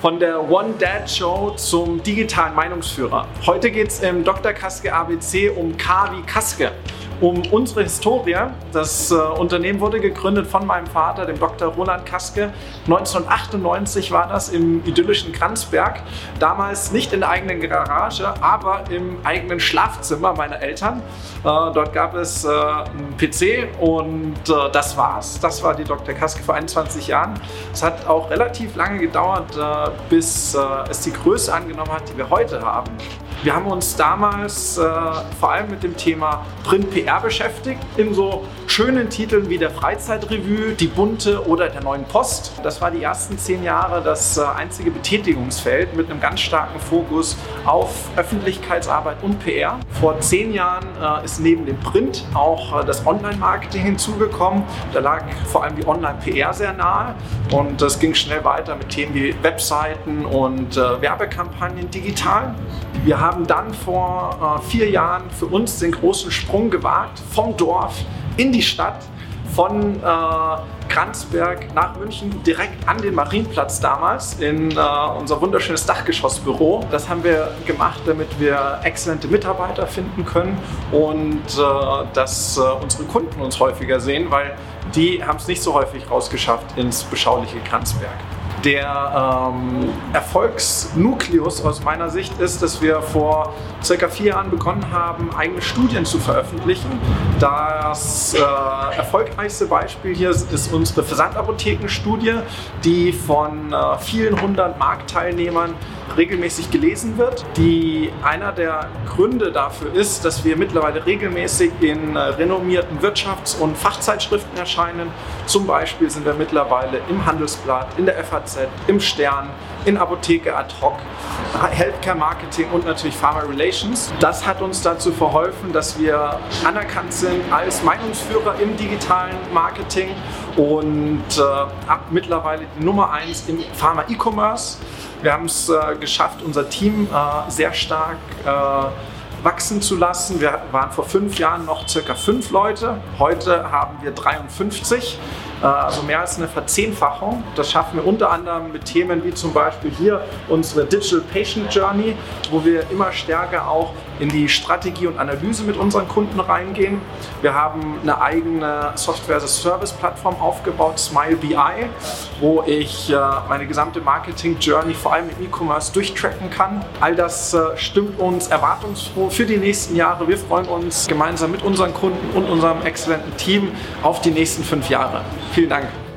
Von der One Dad Show zum digitalen Meinungsführer. Heute geht es im Dr. Kaske ABC um K wie Kaske um unsere Historie. Das äh, Unternehmen wurde gegründet von meinem Vater, dem Dr. Roland Kaske. 1998 war das im idyllischen Kranzberg. Damals nicht in der eigenen Garage, aber im eigenen Schlafzimmer meiner Eltern. Äh, dort gab es äh, einen PC und äh, das war's. Das war die Dr. Kaske vor 21 Jahren. Es hat auch relativ lange gedauert, äh, bis äh, es die Größe angenommen hat, die wir heute haben. Wir haben uns damals äh, vor allem mit dem Thema Print-PR beschäftigt, in so schönen Titeln wie der Freizeitrevue, die Bunte oder der Neuen Post. Das war die ersten zehn Jahre das äh, einzige Betätigungsfeld mit einem ganz starken Fokus auf Öffentlichkeitsarbeit und PR. Vor zehn Jahren äh, ist neben dem Print auch äh, das Online-Marketing hinzugekommen. Da lag vor allem die Online-PR sehr nahe und das ging schnell weiter mit Themen wie Webseiten und äh, Werbekampagnen digital. Wir haben dann vor äh, vier Jahren für uns den großen Sprung gewagt vom Dorf in die Stadt, von äh, Kranzberg nach München direkt an den Marienplatz damals in äh, unser wunderschönes Dachgeschossbüro. Das haben wir gemacht, damit wir exzellente Mitarbeiter finden können und äh, dass äh, unsere Kunden uns häufiger sehen, weil die haben es nicht so häufig rausgeschafft ins beschauliche Kranzberg. Der ähm, Erfolgsnukleus aus meiner Sicht ist, dass wir vor circa vier Jahren begonnen haben, eigene Studien zu veröffentlichen. Das äh, erfolgreichste Beispiel hier ist unsere Versandapothekenstudie, die von äh, vielen hundert Marktteilnehmern regelmäßig gelesen wird. Die, einer der Gründe dafür ist, dass wir mittlerweile regelmäßig in äh, renommierten Wirtschafts- und Fachzeitschriften erscheinen. Zum Beispiel sind wir mittlerweile im Handelsblatt, in der FAZ, im Stern, in Apotheke ad hoc, Healthcare Marketing und natürlich Pharma Relations. Das hat uns dazu verholfen, dass wir anerkannt sind als Meinungsführer im digitalen Marketing und äh, ab mittlerweile die Nummer eins im Pharma E-Commerce. Wir haben es äh, geschafft, unser Team äh, sehr stark äh, wachsen zu lassen. Wir waren vor fünf Jahren noch circa fünf Leute. Heute haben wir 53. Äh, also mehr als eine Verzehnfachung. Das schaffen wir unter anderem mit Themen wie zum Beispiel hier unsere Digital Patient Journey, wo wir immer stärker auch in die Strategie und Analyse mit unseren Kunden reingehen. Wir haben eine eigene Software-as-a-Service-Plattform aufgebaut, Smile BI, wo ich äh, meine gesamte Marketing-Journey vor allem im E-Commerce durchtracken kann. All das äh, stimmt uns erwartungsfroh für die nächsten Jahre. Wir freuen uns gemeinsam mit unseren Kunden und unserem exzellenten Team auf die nächsten fünf Jahre. Vielen Dank.